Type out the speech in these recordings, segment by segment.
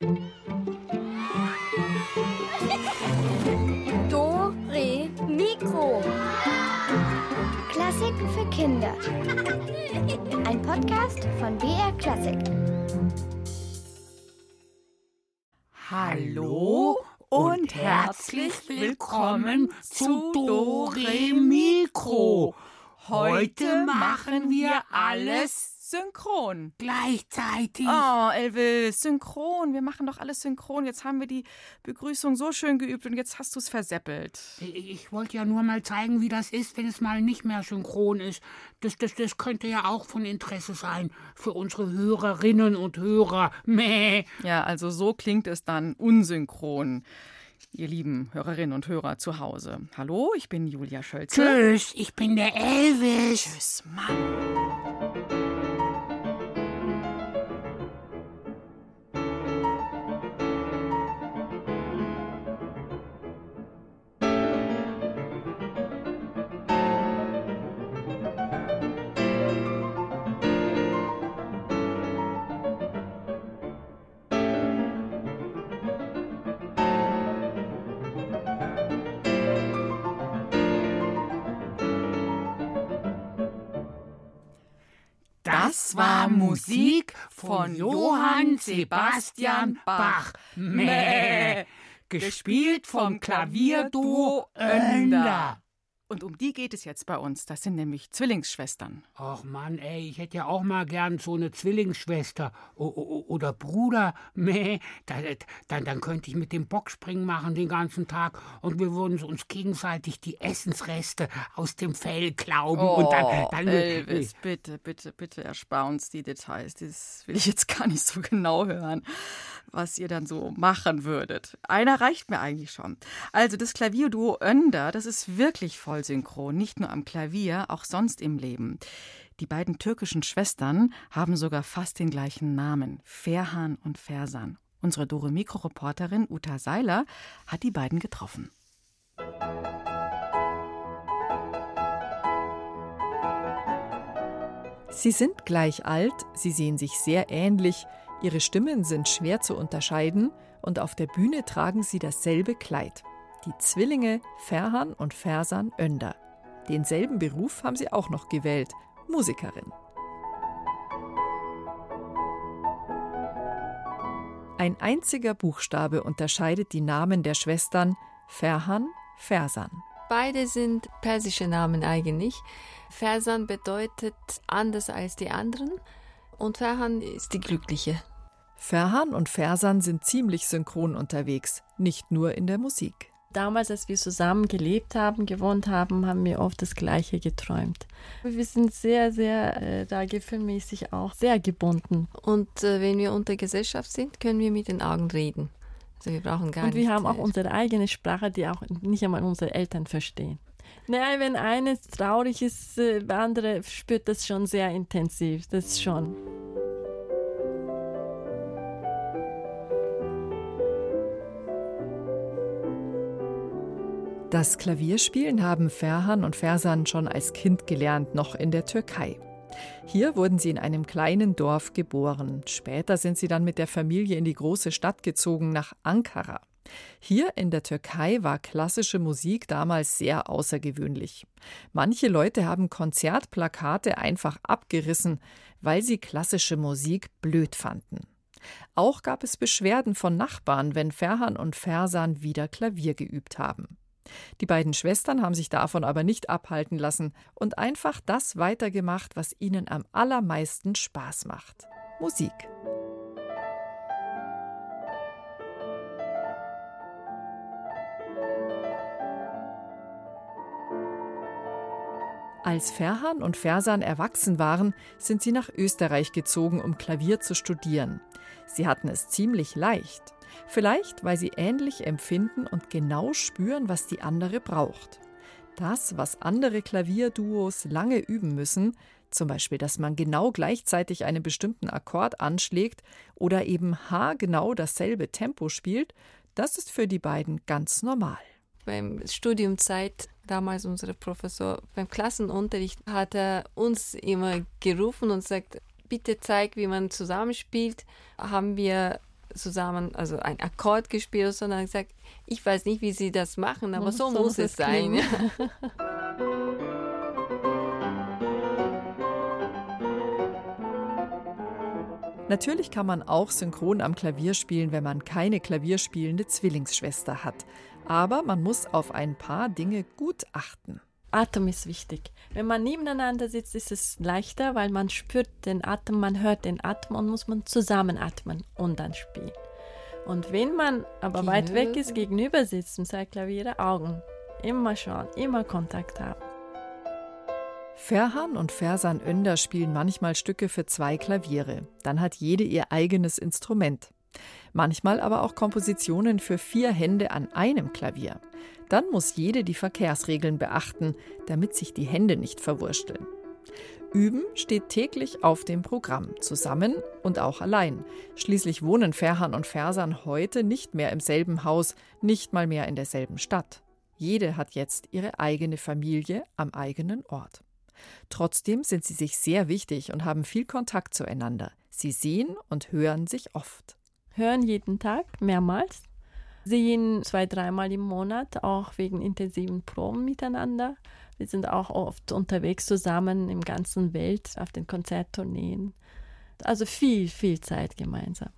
Do, Re, Mikro. Klassiken für Kinder. Ein Podcast von BR Klassik. Hallo und herzlich willkommen zu Dore Mikro. Heute machen wir alles synchron. gleichzeitig. Oh, Elvis, synchron. Wir machen doch alles synchron. Jetzt haben wir die Begrüßung so schön geübt und jetzt hast du es verseppelt. Ich, ich wollte ja nur mal zeigen, wie das ist, wenn es mal nicht mehr synchron ist. Das, das, das könnte ja auch von Interesse sein für unsere Hörerinnen und Hörer. Meh. Ja, also so klingt es dann unsynchron. Ihr lieben Hörerinnen und Hörer zu Hause. Hallo, ich bin Julia Schölze. Tschüss, ich bin der Elvis. Tschüss, Mann. Das war Musik von Johann Sebastian Bach. Meh. Gespielt vom Klavierduo Önder. Und um die geht es jetzt bei uns. Das sind nämlich Zwillingsschwestern. Och Mann, ey, ich hätte ja auch mal gern so eine Zwillingsschwester oder Bruder. Meh, da, dann, dann könnte ich mit dem Bockspringen machen den ganzen Tag und wir würden uns gegenseitig die Essensreste aus dem Fell klauben und dann, dann Oh, Elvis, bitte, bitte, bitte erspar uns die Details. Das will ich jetzt gar nicht so genau hören, was ihr dann so machen würdet. Einer reicht mir eigentlich schon. Also das Klavierduo Önder, das ist wirklich voll synchron, nicht nur am Klavier, auch sonst im Leben. Die beiden türkischen Schwestern haben sogar fast den gleichen Namen, Ferhan und Fersan. Unsere Dore Mikro-Reporterin Uta Seiler hat die beiden getroffen. Sie sind gleich alt, sie sehen sich sehr ähnlich, ihre Stimmen sind schwer zu unterscheiden und auf der Bühne tragen sie dasselbe Kleid. Die Zwillinge Ferhan und Fersan Önder. Denselben Beruf haben sie auch noch gewählt, Musikerin. Ein einziger Buchstabe unterscheidet die Namen der Schwestern Ferhan, Fersan. Beide sind persische Namen eigentlich. Fersan bedeutet anders als die anderen und Ferhan ist die Glückliche. Ferhan und Fersan sind ziemlich synchron unterwegs, nicht nur in der Musik. Damals, als wir zusammen gelebt haben, gewohnt haben, haben wir oft das Gleiche geträumt. Wir sind sehr, sehr äh, da gefühlmäßig auch sehr gebunden. Und äh, wenn wir unter Gesellschaft sind, können wir mit den Augen reden. Also wir brauchen gar Und wir haben auch äh, unsere eigene Sprache, die auch nicht einmal unsere Eltern verstehen. Naja, wenn eines traurig ist, äh, der andere spürt das schon sehr intensiv. Das schon. Das Klavierspielen haben Ferhan und Fersan schon als Kind gelernt, noch in der Türkei. Hier wurden sie in einem kleinen Dorf geboren. Später sind sie dann mit der Familie in die große Stadt gezogen nach Ankara. Hier in der Türkei war klassische Musik damals sehr außergewöhnlich. Manche Leute haben Konzertplakate einfach abgerissen, weil sie klassische Musik blöd fanden. Auch gab es Beschwerden von Nachbarn, wenn Ferhan und Fersan wieder Klavier geübt haben. Die beiden Schwestern haben sich davon aber nicht abhalten lassen und einfach das weitergemacht, was ihnen am allermeisten Spaß macht. Musik. Als Ferhan und Fersan erwachsen waren, sind sie nach Österreich gezogen, um Klavier zu studieren. Sie hatten es ziemlich leicht. Vielleicht, weil sie ähnlich empfinden und genau spüren, was die andere braucht. Das, was andere Klavierduos lange üben müssen, zum Beispiel, dass man genau gleichzeitig einen bestimmten Akkord anschlägt oder eben haargenau dasselbe Tempo spielt, das ist für die beiden ganz normal. beim Studiumzeit damals unser Professor beim Klassenunterricht hat er uns immer gerufen und sagt, bitte zeig, wie man zusammenspielt. Haben wir zusammen, also ein Akkord gespielt, sondern gesagt, ich weiß nicht, wie sie das machen, aber so, so muss es sein. Natürlich kann man auch synchron am Klavier spielen, wenn man keine klavierspielende Zwillingsschwester hat. Aber man muss auf ein paar Dinge gut achten. Atem ist wichtig. Wenn man nebeneinander sitzt, ist es leichter, weil man spürt den Atem, man hört den Atem und muss man zusammen atmen und dann spielen. Und wenn man aber weit weg ist, gegenüber sitzt und sagt Klavier, Augen. Immer schauen, immer Kontakt haben. Ferhan und Fersan Önder spielen manchmal Stücke für zwei Klaviere. Dann hat jede ihr eigenes Instrument. Manchmal aber auch Kompositionen für vier Hände an einem Klavier. Dann muss jede die Verkehrsregeln beachten, damit sich die Hände nicht verwursteln. Üben steht täglich auf dem Programm, zusammen und auch allein. Schließlich wohnen Ferhan und Fersan heute nicht mehr im selben Haus, nicht mal mehr in derselben Stadt. Jede hat jetzt ihre eigene Familie am eigenen Ort. Trotzdem sind sie sich sehr wichtig und haben viel Kontakt zueinander. Sie sehen und hören sich oft. Hören jeden Tag, mehrmals. Sehen zwei, dreimal im Monat, auch wegen intensiven Proben miteinander. Wir sind auch oft unterwegs zusammen im ganzen Welt auf den Konzerttourneen. Also viel, viel Zeit gemeinsam.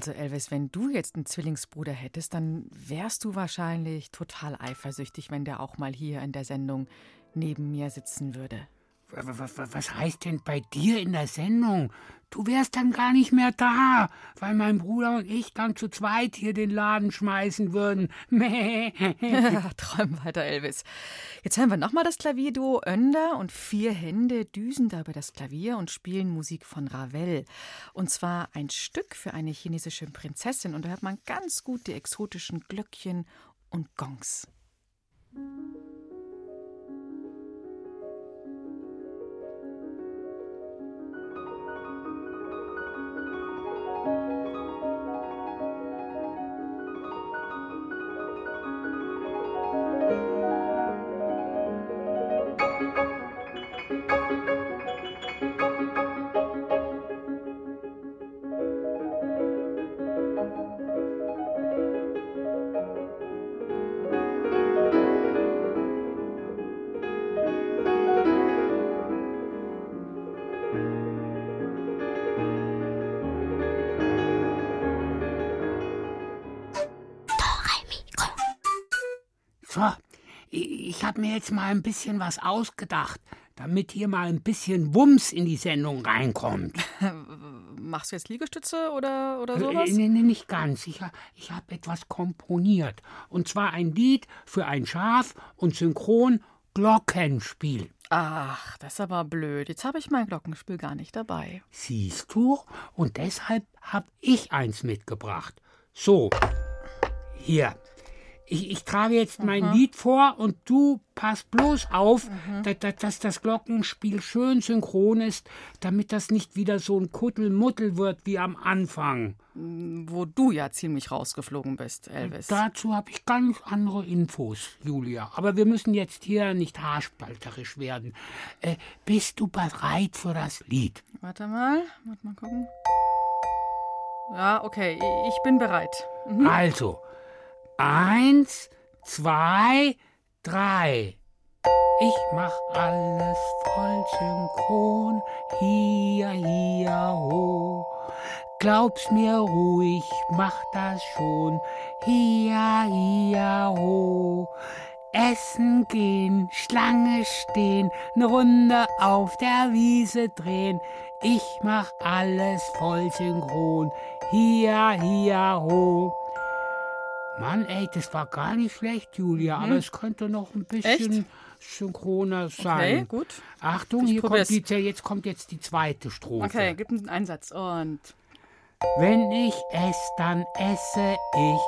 Also Elvis, wenn du jetzt einen Zwillingsbruder hättest, dann wärst du wahrscheinlich total eifersüchtig, wenn der auch mal hier in der Sendung neben mir sitzen würde. Was heißt denn bei dir in der Sendung? Du wärst dann gar nicht mehr da, weil mein Bruder und ich dann zu zweit hier den Laden schmeißen würden. Träum weiter, Elvis. Jetzt hören wir nochmal das Klavierduo Önder und vier Hände düsen da über das Klavier und spielen Musik von Ravel. Und zwar ein Stück für eine chinesische Prinzessin. Und da hört man ganz gut die exotischen Glöckchen und Gongs. So, mir jetzt mal ein bisschen was ausgedacht, damit hier mal ein bisschen Wumms in die Sendung reinkommt. Machst du jetzt Liegestütze oder, oder sowas? Äh, nee, nee, nicht ganz. Ich, ich habe etwas komponiert. Und zwar ein Lied für ein Schaf und synchron Glockenspiel. Ach, das ist aber blöd. Jetzt habe ich mein Glockenspiel gar nicht dabei. Siehst du? Und deshalb habe ich eins mitgebracht. So, hier. Ich, ich trage jetzt mein Mhm. Lied vor und du pass bloß auf, dass, dass, das Glockenspiel schön synchron ist, damit das nicht wieder so ein Kuddelmuddel wird wie am Anfang. Wo du ja ziemlich rausgeflogen bist, Elvis. Dazu habe ich ganz andere Infos, Julia. Aber wir müssen jetzt hier nicht haarspalterisch werden. Äh, bist du bereit für das Lied? Warte mal, warte mal gucken. Ja, okay, ich bin bereit. Also, eins, zwei, drei. Ich mach alles voll synchron, hier, hier, ho. Glaub's mir ruhig, mach das schon, hier, hier, ho. Essen gehen, Schlange stehen, ne Runde auf der Wiese drehen. Ich mach alles voll synchron, hier, hier, ho. Mann, ey, das war gar nicht schlecht, Julia, aber es könnte noch ein bisschen synchroner Okay, sein. gut. Achtung, Ich hier kommt probier's. die, jetzt kommt jetzt die zweite Strophe. Okay, gib einen Einsatz. Und Wenn ich ess, dann esse ich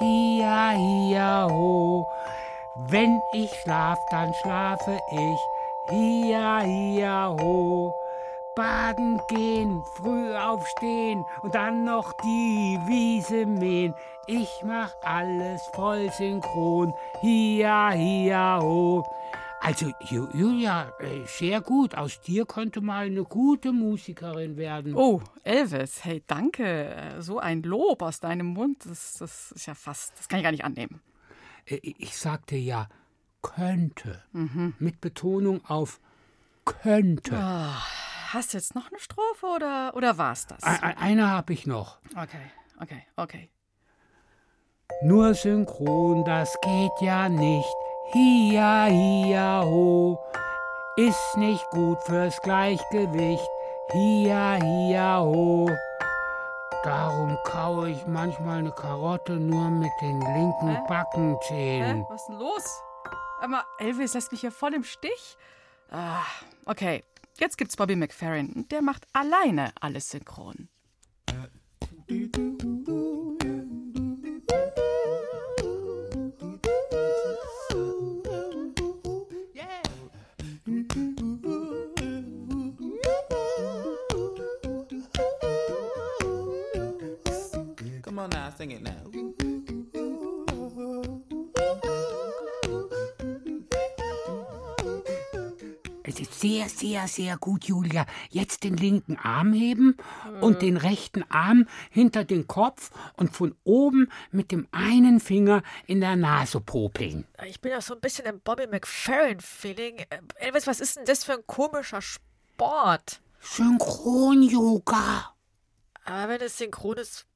hier, hier, ho. Wenn ich schlaf, dann schlafe ich hier, hier, ho. Baden gehen, früh aufstehen und dann noch die Wiese mähen. Ich mach alles voll synchron. Hia, hia, ho. Also, Julia, äh, sehr gut. Aus dir könnte mal eine gute Musikerin werden. Oh, Elvis, hey, danke. So ein Lob aus deinem Mund, das, das ist ja fast, das kann ich gar nicht annehmen. Äh, ich sagte ja, könnte. Mhm. Mit Betonung auf könnte. Oh, hast du jetzt noch eine Strophe oder, oder war's das? Eine habe ich noch. Okay, okay, okay. Nur synchron, das geht ja nicht. Hia, hia, ho. Ist nicht gut fürs Gleichgewicht. Hia, hia, ho. Darum kaue ich manchmal eine Karotte nur mit den linken Hä? Backenzähnen. Hä? Was ist denn los? Aber Elvis lässt mich hier voll im Stich. Ah, okay, jetzt gibt's Bobby McFerrin. Der macht alleine alles synchron. sing sehr, sehr, gut, Julia. Jetzt den linken Arm heben und den rechten Arm hinter den Kopf und von oben mit dem einen Finger in der Nase popeln. Ich bin ja so ein bisschen im Bobby McFerrin-Feeling. Äh, Elvis, was ist denn das für ein komischer Sport? Synchron-Yoga. Aber wenn es synchron ist,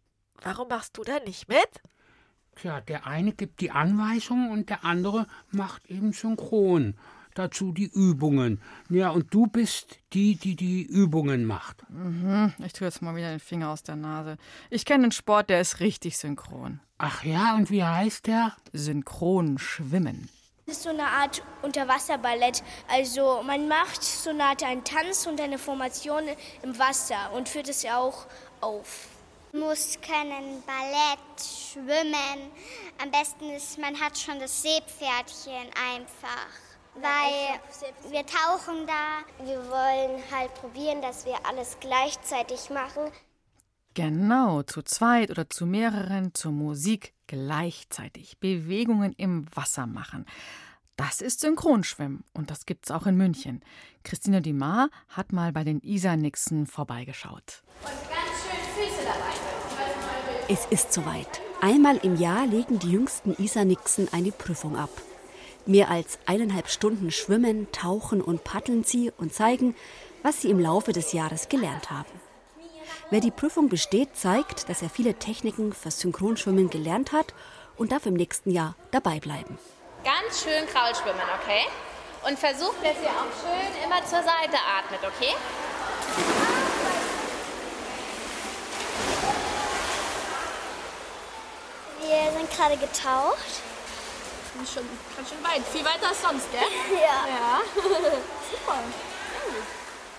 Warum machst du da nicht mit? Tja, der eine gibt die Anweisungen und der andere macht eben synchron. Dazu die Übungen. Ja, und du bist die, die die Übungen macht. Mhm, ich tue jetzt mal wieder den Finger aus der Nase. Ich kenne einen Sport, der ist richtig synchron. Ach ja, und wie heißt der? Synchron schwimmen. Das ist so eine Art Unterwasserballett. Also man macht so eine Art einen Tanz und eine Formation im Wasser und führt es ja auch auf muss können Ballett, schwimmen. Am besten ist, man hat schon das Seepferdchen einfach. Weil wir tauchen da. Wir wollen halt probieren, dass wir alles gleichzeitig machen. Genau, zu zweit oder zu mehreren zur Musik gleichzeitig Bewegungen im Wasser machen. Das ist Synchronschwimmen und das gibt's auch in München. Christine Dimar hat mal bei den Isar-Nixen vorbeigeschaut. Und ganz schön Füße dabei. Es ist soweit. Einmal im Jahr legen die jüngsten Isar-Nixen eine Prüfung ab. Mehr als eineinhalb Stunden schwimmen, tauchen und paddeln sie und zeigen, was sie im Laufe des Jahres gelernt haben. Wer die Prüfung besteht, zeigt, dass er viele Techniken fürs Synchronschwimmen gelernt hat und darf im nächsten Jahr dabei bleiben. Ganz schön Kraulschwimmen, okay? Und versucht, dass ihr auch schön immer zur Seite atmet, okay? Wir sind gerade getaucht. Schon, ganz schön weit. Viel weiter als sonst, gell? Ja. Ja. Super.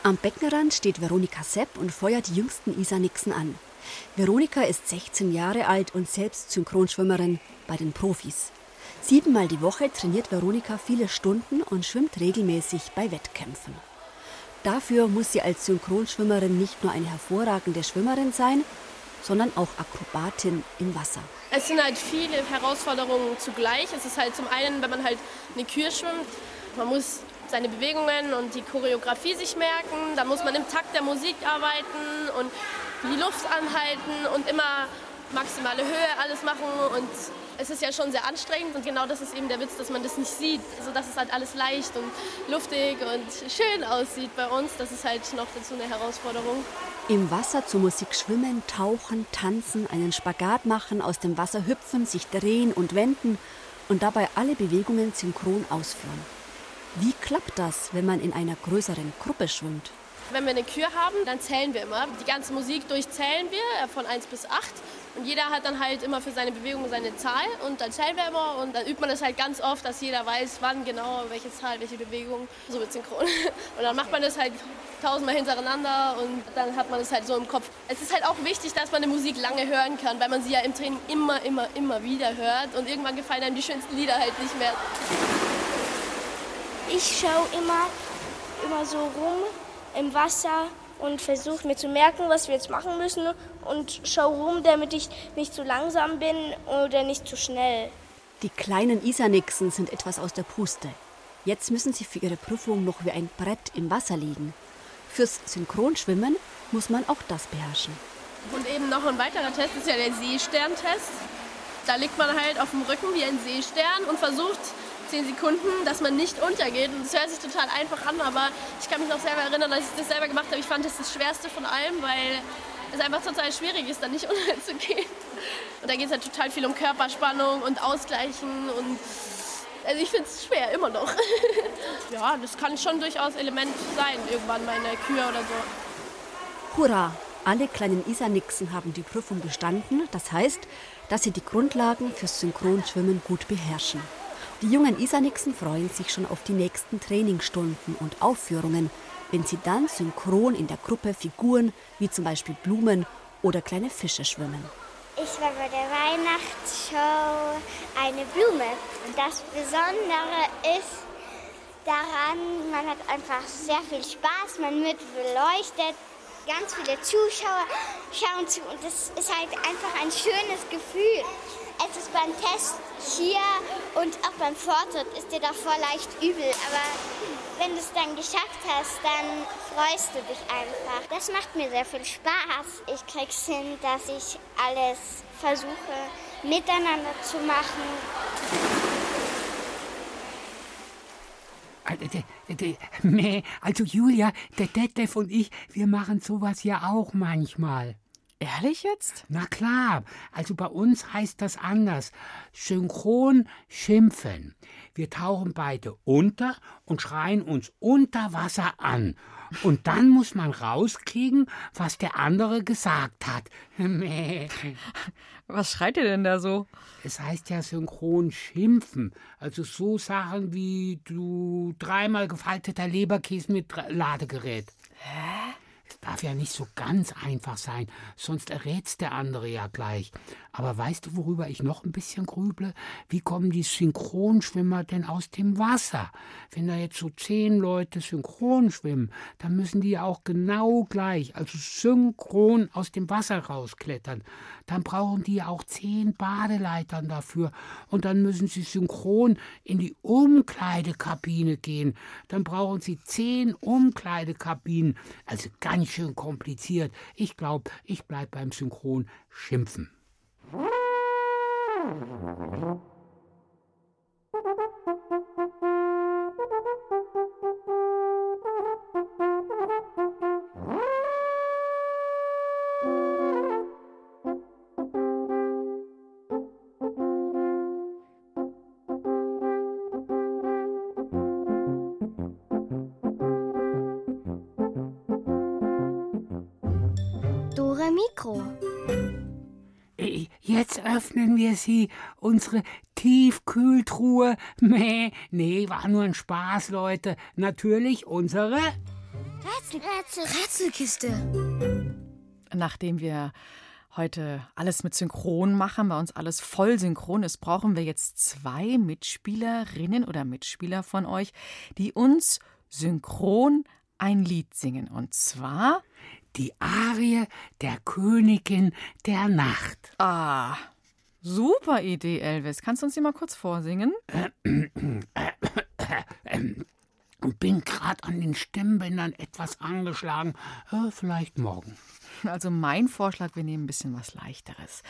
Am Beckenrand steht Veronika Sepp und feuert die jüngsten Isar-Nixen an. Veronika ist 16 Jahre alt und selbst Synchronschwimmerin bei den Profis. Siebenmal die Woche trainiert Veronika viele Stunden und schwimmt regelmäßig bei Wettkämpfen. Dafür muss sie als Synchronschwimmerin nicht nur eine hervorragende Schwimmerin sein, sondern auch Akrobatin im Wasser. Es sind halt viele Herausforderungen zugleich. Es ist halt zum einen, wenn man halt eine Kür schwimmt, man muss seine Bewegungen und die Choreografie sich merken. Da muss man im Takt der Musik arbeiten und die Luft anhalten und immer maximale Höhe alles machen und es ist ja schon sehr anstrengend und genau das ist eben der Witz, dass man das nicht sieht, also dass es halt alles leicht und luftig und schön aussieht bei uns. Das ist halt noch dazu eine Herausforderung. Im Wasser zur Musik schwimmen, tauchen, tanzen, einen Spagat machen, aus dem Wasser hüpfen, sich drehen und wenden und dabei alle Bewegungen synchron ausführen. Wie klappt das, wenn man in einer größeren Gruppe schwimmt? Wenn wir eine Kür haben, dann zählen wir immer. Die ganze Musik durchzählen wir von 1 bis 8. Und jeder hat dann halt immer für seine Bewegung seine Zahl und dann zählen und dann übt man das halt ganz oft, dass jeder weiß, wann genau, welche Zahl, welche Bewegung, so wird synchron. Und dann macht man das halt tausendmal hintereinander und dann hat man es halt so im Kopf. Es ist halt auch wichtig, dass man eine Musik lange hören kann, weil man sie ja im Training immer, immer, immer wieder hört und irgendwann gefallen einem die schönsten Lieder halt nicht mehr. Ich schaue immer, immer so rum im Wasser und versuche mir zu merken, was wir jetzt machen müssen und schaue rum, damit ich nicht zu langsam bin oder nicht zu schnell. Die kleinen Isarnixen sind etwas aus der Puste. Jetzt müssen sie für ihre Prüfung noch wie ein Brett im Wasser liegen. Fürs Synchronschwimmen muss man auch das beherrschen. Und eben noch ein weiterer Test ist ja der Seesterntest. Da liegt man halt auf dem Rücken wie ein Seestern und versucht zehn Sekunden, dass man nicht untergeht. Und das hört sich total einfach an, aber ich kann mich noch selber erinnern, dass ich das selber gemacht habe. Ich fand das das Schwerste von allem, weil es einfach total schwierig ist, da nicht unterzugehen. Und da geht es halt total viel um Körperspannung und Ausgleichen und also ich finde es schwer, immer noch. ja, das kann schon durchaus Element sein, irgendwann mal in der Kür oder so. Hurra! Alle kleinen Isarnixen haben die Prüfung bestanden. Das heißt, dass sie die Grundlagen fürs Synchronschwimmen gut beherrschen. Die jungen Isarnixen freuen sich schon auf die nächsten Trainingsstunden und Aufführungen, wenn sie dann synchron in der Gruppe Figuren wie zum Beispiel Blumen oder kleine Fische schwimmen. Ich war bei der Weihnachtsshow eine Blume. Und das Besondere ist daran, man hat einfach sehr viel Spaß, man wird beleuchtet, ganz viele Zuschauer schauen zu und es ist halt einfach ein schönes Gefühl. Es ist beim Test hier und auch beim Vortritt ist dir davor leicht übel, aber wenn du es dann geschafft hast, dann freust du dich einfach. Das macht mir sehr viel Spaß. Ich krieg's hin, dass ich alles versuche miteinander zu machen. Also Julia, der Detlef und ich, wir machen sowas ja auch manchmal. Ehrlich jetzt? Na klar, also bei uns heißt das anders. Synchron schimpfen. Wir tauchen beide unter und schreien uns unter Wasser an. Und dann muss man rauskriegen, was der andere gesagt hat. Was schreit ihr denn da so? Es heißt ja synchron schimpfen. Also so Sachen wie du dreimal gefalteter Leberkäse mit Ladegerät. Hä? Darf ja nicht so ganz einfach sein, sonst errät's der andere ja gleich. Aber weißt du, worüber ich noch ein bisschen grüble? Wie kommen die Synchronschwimmer denn aus dem Wasser? Wenn da jetzt so zehn Leute synchron schwimmen, dann müssen die ja auch genau gleich, also synchron aus dem Wasser rausklettern. Dann brauchen die ja auch zehn Badeleitern dafür. Und dann müssen sie synchron in die Umkleidekabine gehen. Dann brauchen sie zehn Umkleidekabinen. Also ganz schön kompliziert. Ich glaube, ich bleib beim Synchron schimpfen. Jetzt öffnen wir sie, unsere Tiefkühltruhe. Meh, nee, war nur ein Spaß, Leute. Natürlich unsere Rätsel, Rätsel, Rätselkiste. Nachdem wir heute alles mit Synchron machen, bei uns alles voll synchron ist, brauchen wir jetzt zwei Mitspielerinnen oder Mitspieler von euch, die uns synchron ein Lied singen. Und zwar die Arie der Königin der Nacht. Ah, super Idee, Elvis. Kannst du uns die mal kurz vorsingen? Bin gerade an den Stimmbändern etwas angeschlagen. Äh, vielleicht morgen. Also mein Vorschlag, wir nehmen ein bisschen was Leichteres.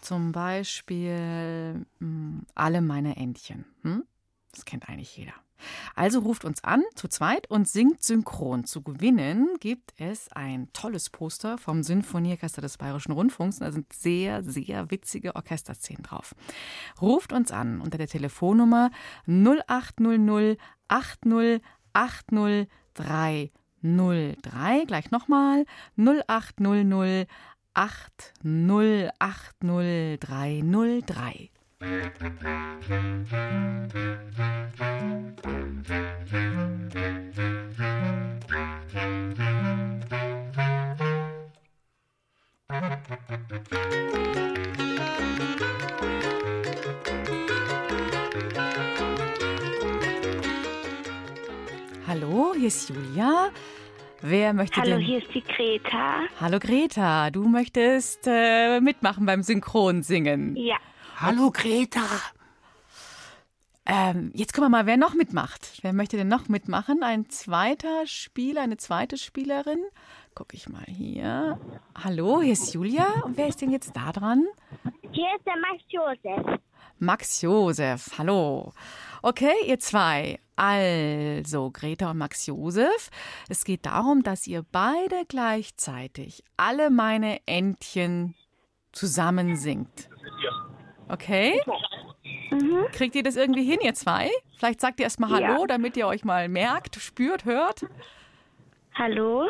Zum Beispiel mh, alle meine Entchen. Hm? Das kennt eigentlich jeder. Also ruft uns an zu zweit und singt synchron. Zu gewinnen gibt es ein tolles Poster vom Sinfonieorchester des Bayerischen Rundfunks. Da sind sehr, sehr witzige Orchesterszenen drauf. Ruft uns an unter der Telefonnummer 0800 80 80 303. Gleich nochmal 0800 80 80 303. Hallo, hier ist Julia. Wer möchte Hallo, denn? hier ist die Greta. Hallo Greta, du möchtest äh, mitmachen beim Synchronsingen. Ja. Hallo Greta. Ähm, jetzt gucken wir mal, wer noch mitmacht. Wer möchte denn noch mitmachen? Ein zweiter Spieler, eine zweite Spielerin. Guck ich mal hier. Hallo, hier ist Julia. Und wer ist denn jetzt da dran? Hier ist der Max Josef. Max Josef. Hallo. Okay, ihr zwei. Also, Greta und Max Josef. Es geht darum, dass ihr beide gleichzeitig alle meine Entchen zusammen singt. Okay? Kriegt ihr das irgendwie hin, ihr zwei? Vielleicht sagt ihr erstmal Ja. Hallo, damit ihr euch mal merkt, spürt, hört. Hallo.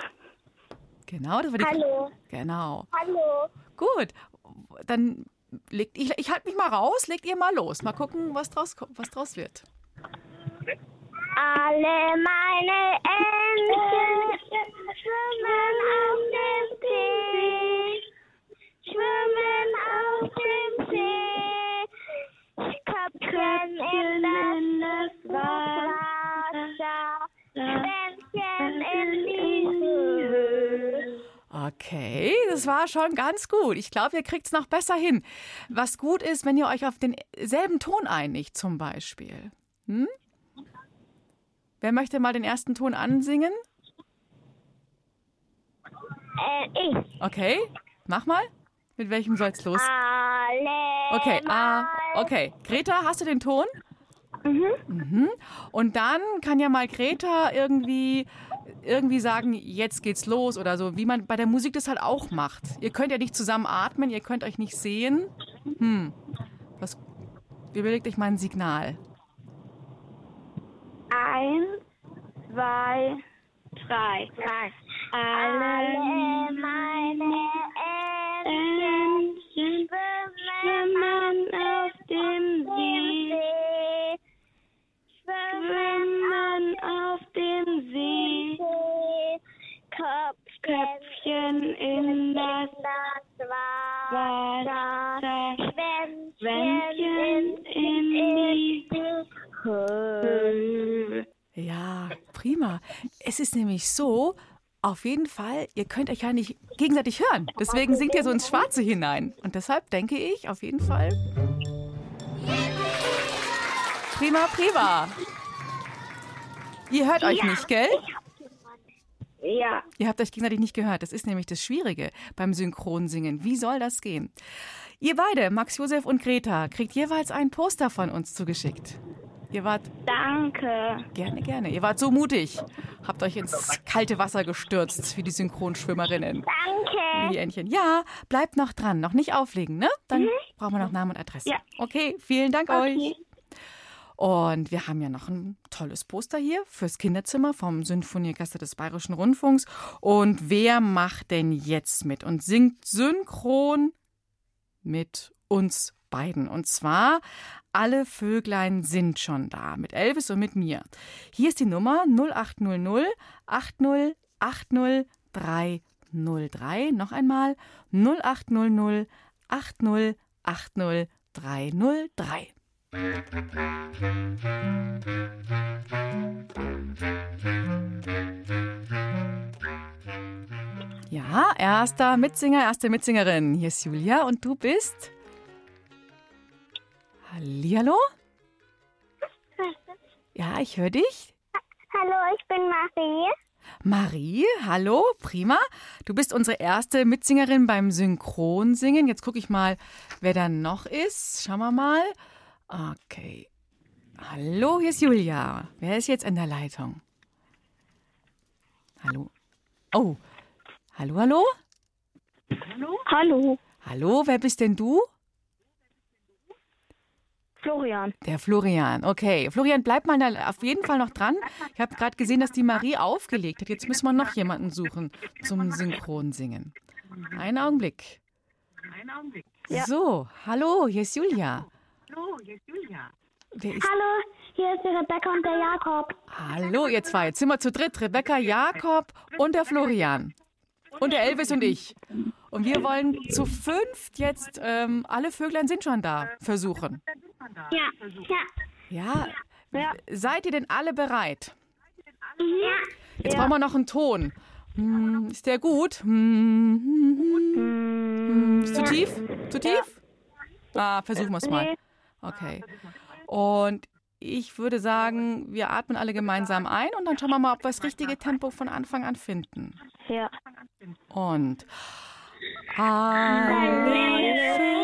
Genau, das war die Hallo. Genau. Hallo. Gut. Dann legt ich, ich halte mich mal raus, legt ihr mal los. Mal gucken, was draus was draus wird. Alle meine Entchen schwimmen auf dem Köpfchen in das Wasser. Schwänzchen in die Höhe. Okay, das war schon ganz gut. Ich glaube, ihr kriegt es noch besser hin. Was gut ist, wenn ihr euch auf denselben Ton einigt, zum Beispiel. Hm? Wer möchte mal den ersten Ton ansingen? Äh, ich. Okay, mach mal. Mit welchem soll's los? Alle Okay, ah, okay. Greta, hast du den Ton? Mhm. Und dann kann ja mal Greta irgendwie, irgendwie sagen, jetzt geht's los oder so, wie man bei der Musik das halt auch macht. Ihr könnt ja nicht zusammen atmen, ihr könnt euch nicht sehen. Hm. Was, überlegt euch mal ein Signal. Eins, zwei, drei. Alle meine in das Wasser. Schwänzchen in die Höhe. Ja, prima. Es ist nämlich so, auf jeden Fall, ihr könnt euch ja nicht gegenseitig hören. Deswegen singt ihr so ins Schwarze hinein. Und deshalb denke ich, auf jeden Fall. Prima, prima. Ihr hört euch Ja. nicht, gell? Ja. Ihr habt euch gegenseitig nicht gehört. Das ist nämlich das Schwierige beim Synchronsingen. Wie soll das gehen? Ihr beide, Max Josef und Greta, kriegt jeweils ein Poster von uns zugeschickt. Ihr wart Danke. Gerne, gerne. Ihr wart so mutig. Habt euch ins kalte Wasser gestürzt wie die Synchronschwimmerinnen. Danke. Wie die Entchen. Ja, bleibt noch dran. Noch nicht auflegen, ne? Dann brauchen wir noch Namen und Adresse. Ja. Okay, vielen Dank Okay. euch. Und wir haben ja noch ein tolles Poster hier fürs Kinderzimmer vom Sinfonieorchester des Bayerischen Rundfunks. Und wer macht denn jetzt mit und singt synchron mit uns beiden? Und zwar alle Vöglein sind schon da, mit Elvis und mit mir. Hier ist die Nummer 0800 80 80 303. Noch einmal 0800 80 80 303. Ja, erster Mitsinger, erste Mitsingerin. Hier ist Julia und du bist? Hallihallo? Ja, ich höre dich. Hallo, ich bin Marie. Marie, hallo, prima. Du bist unsere erste Mitsingerin beim Synchronsingen. Jetzt gucke ich mal, wer da noch ist. Schauen wir mal. Okay. Hallo, hier ist Julia. Wer ist jetzt in der Leitung? Hallo. Oh. Hallo, hallo? Hallo? Hallo. Hallo, wer bist denn du? Florian. Der Florian, okay. Florian, bleib mal da auf jeden Fall noch dran. Ich habe gerade gesehen, dass die Marie aufgelegt hat. Jetzt müssen wir noch jemanden suchen zum Synchronsingen. Einen Augenblick. Ja. So, hallo, hier ist Julia. Wer ist, Hallo, hier ist die Rebecca und der Jakob. hallo, ihr zwei. Jetzt sind wir zu dritt. Rebecca, Jakob und der Florian. Und der Elvis und ich. Und wir wollen zu fünft jetzt ähm, alle Vöglein sind schon da versuchen. Ja, ja, Ja, seid ihr denn alle bereit? ja. Jetzt brauchen wir noch einen Ton. Hm, ist der gut? Hm, hm, hm. Ist zu tief? Zu tief? Ah, versuchen wir es mal. Okay. Und ich würde sagen, wir atmen alle gemeinsam ein und dann schauen wir mal, ob wir das richtige Tempo von Anfang an finden. Ja. Und alle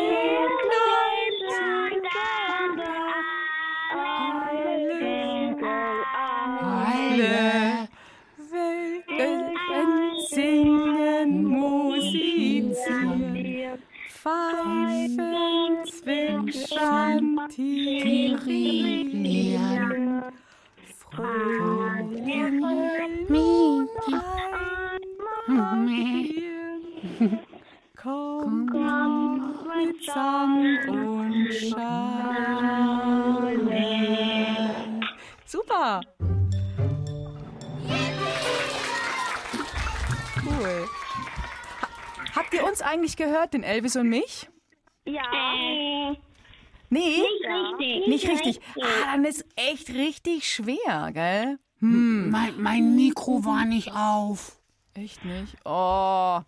pfeifen, zwitschern, tirieren, Frühling einmarschieren. Komm, komm mit Sang und Schale. Habt ihr uns eigentlich gehört, den Elvis und mich? Ja. Nee? Nicht richtig. Nicht richtig. Ah, dann ist echt richtig schwer, gell? Hm. Mein, mein Mikro war nicht auf. Echt nicht? Oh.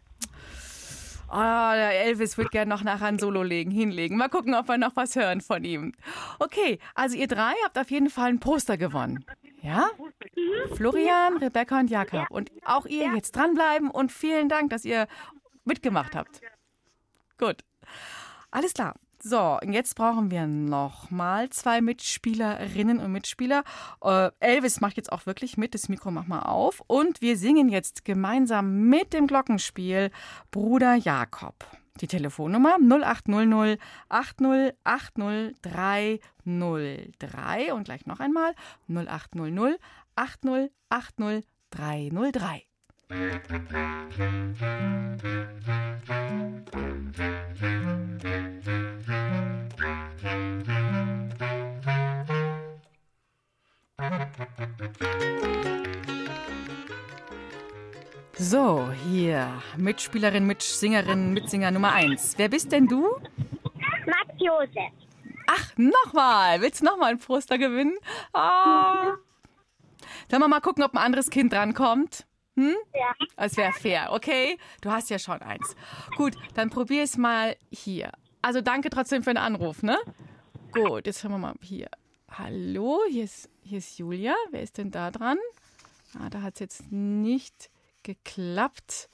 Ah, der Elvis wird gerne noch nachher ein Solo legen, hinlegen. Mal gucken, ob wir noch was hören von ihm. Okay, also ihr drei habt auf jeden Fall ein Poster gewonnen. Ja? Florian, Rebecca und Jakob. Und auch ihr jetzt dranbleiben und vielen Dank, dass ihr mitgemacht habt. Gut. Alles klar. So, und jetzt brauchen wir noch mal zwei Mitspielerinnen und Mitspieler. Äh, Elvis macht jetzt auch wirklich mit, das Mikro mach mal auf. Und wir singen jetzt gemeinsam mit dem Glockenspiel Bruder Jakob. Die Telefonnummer 0800 8080303 und gleich noch einmal 0800 8080303. So, hier, Mitspielerin, Mitsingerin, Mitsinger Nummer 1. Wer bist denn du? Max Josef. Ach, nochmal. Willst du nochmal ein Poster gewinnen? Ah. Sollen wir mal gucken, ob ein anderes Kind drankommt? Hm? Ja. Das wäre fair, okay? Du hast ja schon eins. Gut, dann probier es mal hier. Also danke trotzdem für den Anruf, ne? Gut, jetzt hören wir mal hier. Hallo, hier ist, hier ist Julia. Wer ist denn da dran? Ah, da hat es jetzt nicht geklappt.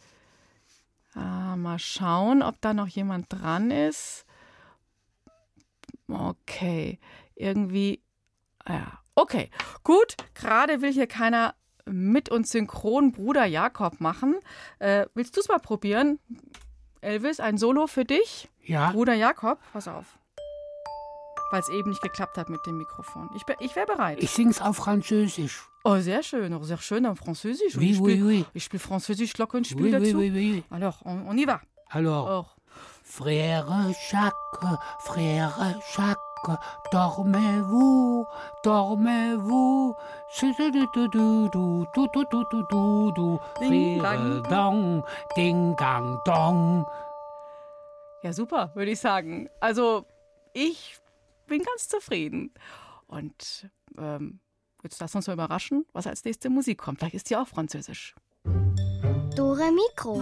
Ah, mal schauen, ob da noch jemand dran ist. Okay, irgendwie. ah Ja, okay, gut. Gerade will hier keiner mit uns synchron Bruder Jakob machen. Äh, willst du es mal probieren? Elvis, ein Solo für dich? Ja. Bruder Jakob, pass auf. Weil es eben nicht geklappt hat mit dem Mikrofon. Ich, ich wäre bereit. Ich sing's auf Französisch. Oh, sehr schön, oh, sehr schön en Französisch. Oui, ich oui, spiele oui. ich spiel Französisch Glockenspiel Oui, oui, dazu. oui, oui. Alors, on, on y va. Alors, Oh. frère Jacques, frère Jacques, dormez-vous, dormez-vous. Du-du-du-du-du, du-du-du-du-du, Ding, dang, dong, ding dang dong. Ja, super, würde ich sagen. Also, ich bin ganz zufrieden. Und ähm, jetzt lass uns mal überraschen, was als nächste Musik kommt. Vielleicht ist die auch französisch. Dore Mikro.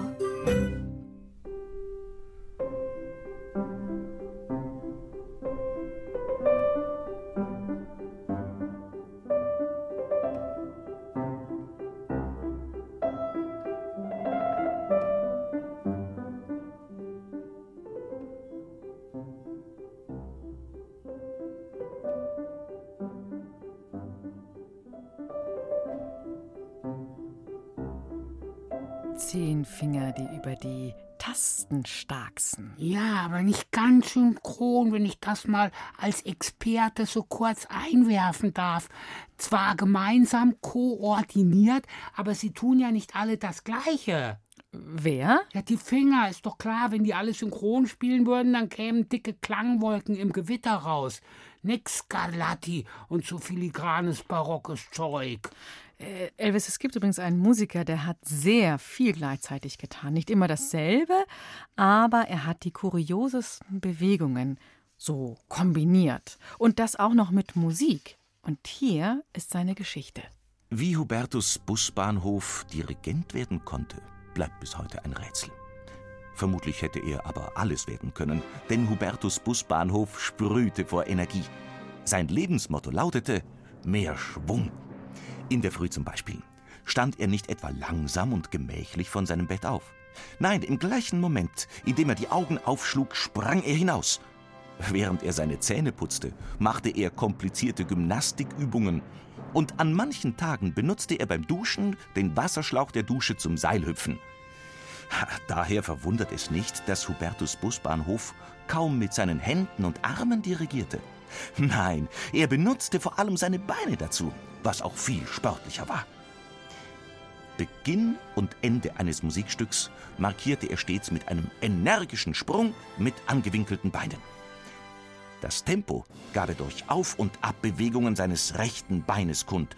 Tasten starksen. Ja, aber nicht ganz synchron, wenn ich das mal als Experte so kurz einwerfen darf. Zwar gemeinsam koordiniert, aber sie tun ja nicht alle das Gleiche. Wer? Ja, die Finger, ist doch klar, wenn die alle synchron spielen würden, dann kämen dicke Klangwolken im Gewitter raus. Nix Scarlatti und so filigranes barockes Zeug. Äh, Elvis, es gibt übrigens einen Musiker, der hat sehr viel gleichzeitig getan. Nicht immer dasselbe, aber er hat die kuriosesten Bewegungen so kombiniert. Und das auch noch mit Musik. Und hier ist seine Geschichte. Wie Hubertus Busbahnhof Dirigent werden konnte, bleibt bis heute ein Rätsel. Vermutlich hätte er aber alles werden können, denn Hubertus Busbahnhof sprühte vor Energie. Sein Lebensmotto lautete mehr Schwung. In der Früh zum Beispiel stand er nicht etwa langsam und gemächlich von seinem Bett auf. Nein, im gleichen Moment, in dem er die Augen aufschlug, sprang er hinaus. Während er seine Zähne putzte, machte er komplizierte Gymnastikübungen. Und an manchen Tagen benutzte er beim Duschen den Wasserschlauch der Dusche zum Seilhüpfen. Daher verwundert es nicht, dass Hubertus Busbahnhof kaum mit seinen Händen und Armen dirigierte. Nein, er benutzte vor allem seine Beine dazu, was auch viel sportlicher war. Beginn und Ende eines Musikstücks markierte er stets mit einem energischen Sprung mit angewinkelten Beinen. Das Tempo gab er durch Auf- und Abbewegungen seines rechten Beines kund.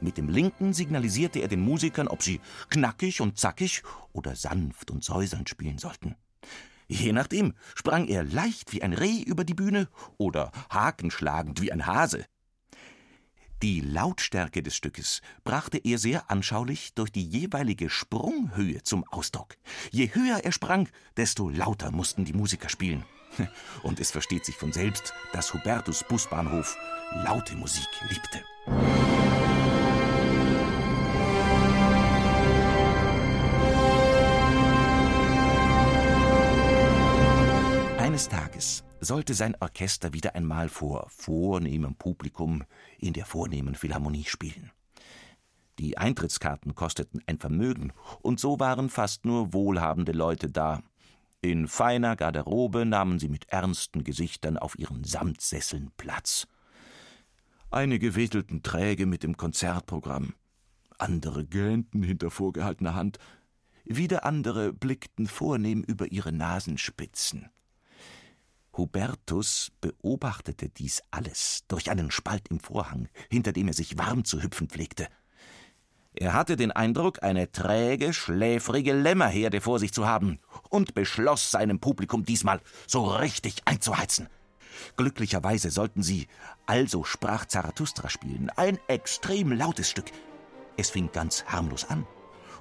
Mit dem linken signalisierte er den Musikern, ob sie knackig und zackig oder sanft und säuselnd spielen sollten. Je nachdem sprang er leicht wie ein Reh über die Bühne oder hakenschlagend wie ein Hase. Die Lautstärke des Stückes brachte er sehr anschaulich durch die jeweilige Sprunghöhe zum Ausdruck. Je höher er sprang, desto lauter mussten die Musiker spielen. Und es versteht sich von selbst, dass Hubertus Busbahnhof laute Musik liebte. Eines Tages sollte sein Orchester wieder einmal vor vornehmem Publikum in der vornehmen Philharmonie spielen. Die Eintrittskarten kosteten ein Vermögen, und so waren fast nur wohlhabende Leute da. In feiner Garderobe nahmen sie mit ernsten Gesichtern auf ihren Samtsesseln Platz. Einige wedelten träge mit dem Konzertprogramm, andere gähnten hinter vorgehaltener Hand, wieder andere blickten vornehm über ihre Nasenspitzen. Hubertus beobachtete dies alles durch einen Spalt im Vorhang, hinter dem er sich warm zu hüpfen pflegte. Er hatte den Eindruck, eine träge, schläfrige Lämmerherde vor sich zu haben und beschloss, seinem Publikum diesmal so richtig einzuheizen. Glücklicherweise sollten sie Also sprach Zarathustra spielen, ein extrem lautes Stück. Es fing ganz harmlos an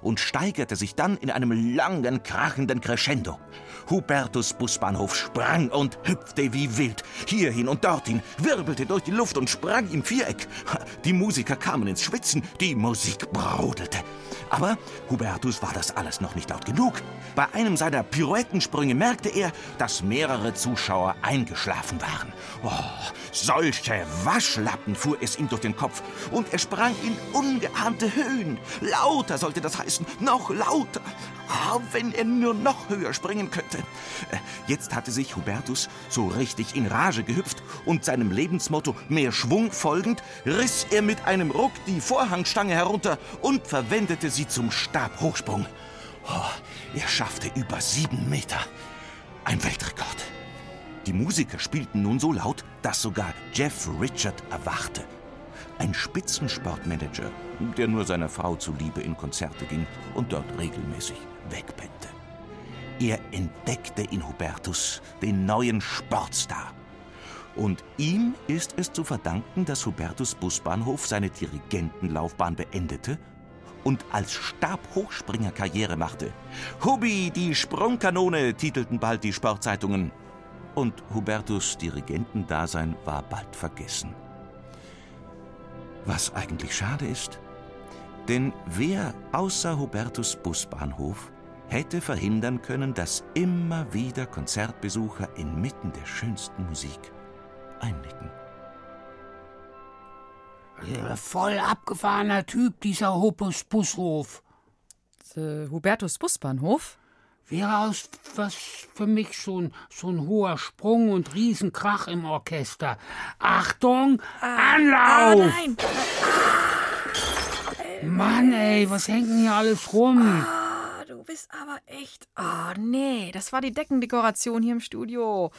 und steigerte sich dann in einem langen, krachenden Crescendo. Hubertus Busbahnhof sprang und hüpfte wie wild, hierhin und dorthin, wirbelte durch die Luft und sprang im Viereck. Die Musiker kamen ins Schwitzen, die Musik brodelte. Aber Hubertus war das alles noch nicht laut genug. Bei einem seiner Pirouettensprünge merkte er, dass mehrere Zuschauer eingeschlafen waren. Oh, solche Waschlappen fuhr es ihm durch den Kopf und er sprang in ungeahnte Höhen. Lauter sollte das heißen, noch lauter. Ah, wenn er nur noch höher springen könnte. Äh, Jetzt hatte sich Hubertus so richtig in Rage gehüpft und seinem Lebensmotto mehr Schwung folgend, riss er mit einem Ruck die Vorhangstange herunter und verwendete sie zum Stabhochsprung. Oh, er schaffte über sieben Meter. Ein Weltrekord. Die Musiker spielten nun so laut, dass sogar Jeff Richard erwachte. Ein Spitzensportmanager, der nur seiner Frau zuliebe in Konzerte ging und dort regelmäßig wegpennte. Er entdeckte in Hubertus den neuen Sportstar. Und ihm ist es zu verdanken, dass Hubertus Busbahnhof seine Dirigentenlaufbahn beendete und als Stabhochspringer Karriere machte. Hubi, die Sprungkanone, titelten bald die Sportzeitungen. Und Hubertus Dirigentendasein war bald vergessen. Was eigentlich schade ist. Denn wer außer Hubertus Busbahnhof hätte verhindern können, dass immer wieder Konzertbesucher inmitten der schönsten Musik einnicken. Äh, Voll abgefahrener Typ, dieser Hopus Bushof. Äh, Hubertus Busbahnhof? Wäre aus was für mich so ein, so ein hoher Sprung und Riesenkrach im Orchester. Achtung, Anlauf! Ah, nein! Mann, ey, was hängt denn hier alles rum? Ah, du bist aber echt. Oh, nee, das war die Deckendekoration hier im Studio.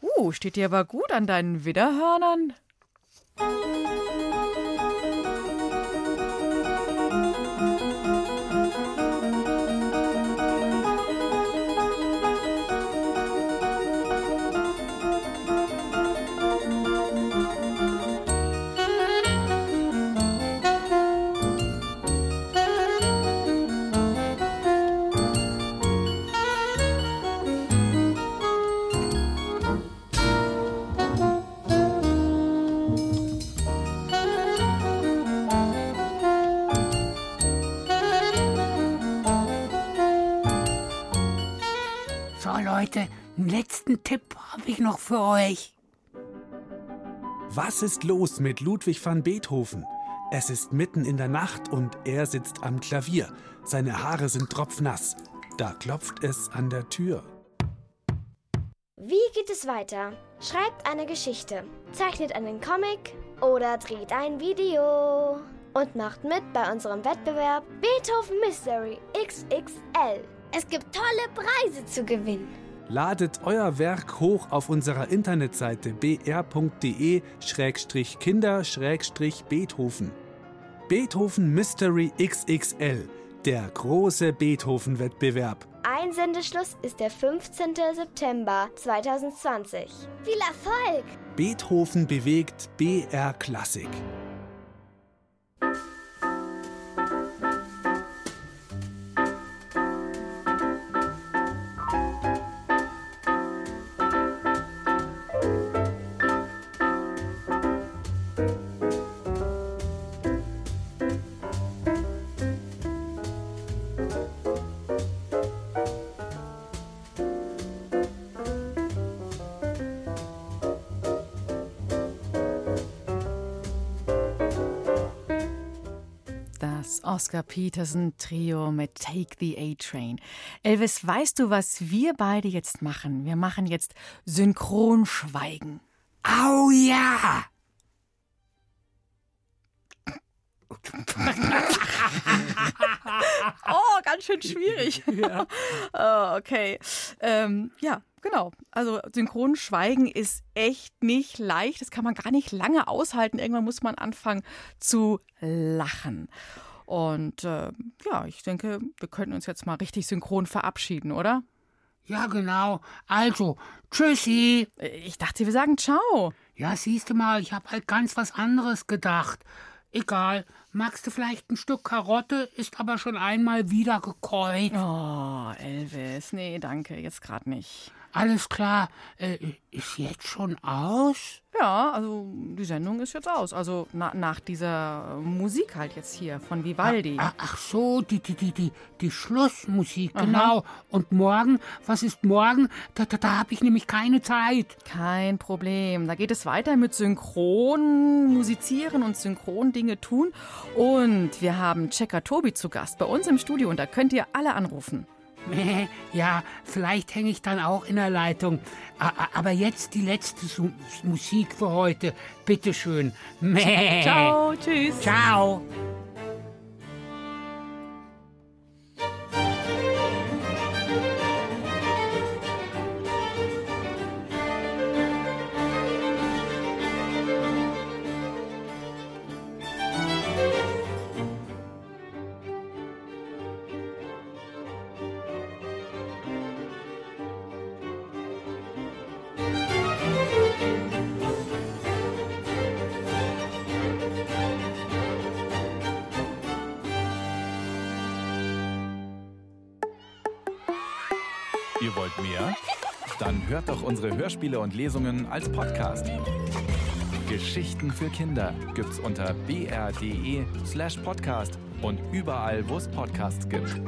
Uh, steht dir aber gut an deinen Widderhörnern. Leute, einen letzten Tipp habe ich noch für euch. Was ist los mit Ludwig van Beethoven? Es ist mitten in der Nacht und er sitzt am Klavier. Seine Haare sind tropfnass. Da klopft es an der Tür. Wie geht es weiter? Schreibt eine Geschichte, zeichnet einen Comic oder dreht ein Video. Und macht mit bei unserem Wettbewerb Beethoven Mystery XXL. Es gibt tolle Preise zu gewinnen. Ladet euer Werk hoch auf unserer Internetseite br.de-kinder-beethoven. Beethoven Mystery XXL, der große Beethoven-Wettbewerb. Einsendeschluss ist der 15. September 2020. Viel Erfolg! Beethoven bewegt BR Klassik. Oscar Peterson Trio mit Take the A-Train. Elvis, weißt du, was wir beide jetzt machen? Wir machen jetzt Synchronschweigen. Au ja! oh, ganz schön schwierig. ja. oh, okay. Ähm, ja, genau. Also Synchronschweigen ist echt nicht leicht. Das kann man gar nicht lange aushalten. Irgendwann muss man anfangen zu lachen. Und äh, ja, ich denke, wir könnten uns jetzt mal richtig synchron verabschieden, oder? Ja, genau. Also, tschüssi. Ich dachte, wir sagen ciao. Ja, siehst du mal, ich habe halt ganz was anderes gedacht. Egal, magst du vielleicht ein Stück Karotte, ist aber schon einmal wieder gekäut. Oh, Elvis, nee, danke, jetzt gerade nicht. Alles klar, äh, ist jetzt schon aus? Ja, also die Sendung ist jetzt aus. Also na, nach dieser Musik halt jetzt hier von Vivaldi. Ach, ach so, die, die, die, die, die Schlussmusik, Aha. genau. Und morgen, was ist morgen? Da, da, da habe ich nämlich keine Zeit. Kein Problem. Da geht es weiter mit Synchron musizieren und Synchron Dinge tun. Und wir haben Checker Tobi zu Gast bei uns im Studio und da könnt ihr alle anrufen. Ja, vielleicht hänge ich dann auch in der Leitung. Aber jetzt die letzte Musik für heute. Bitteschön. Ciao, tschüss. Ciao. Unsere Hörspiele und Lesungen als Podcast. Geschichten für Kinder gibt's unter br.de slash podcast und überall, wo es Podcasts gibt.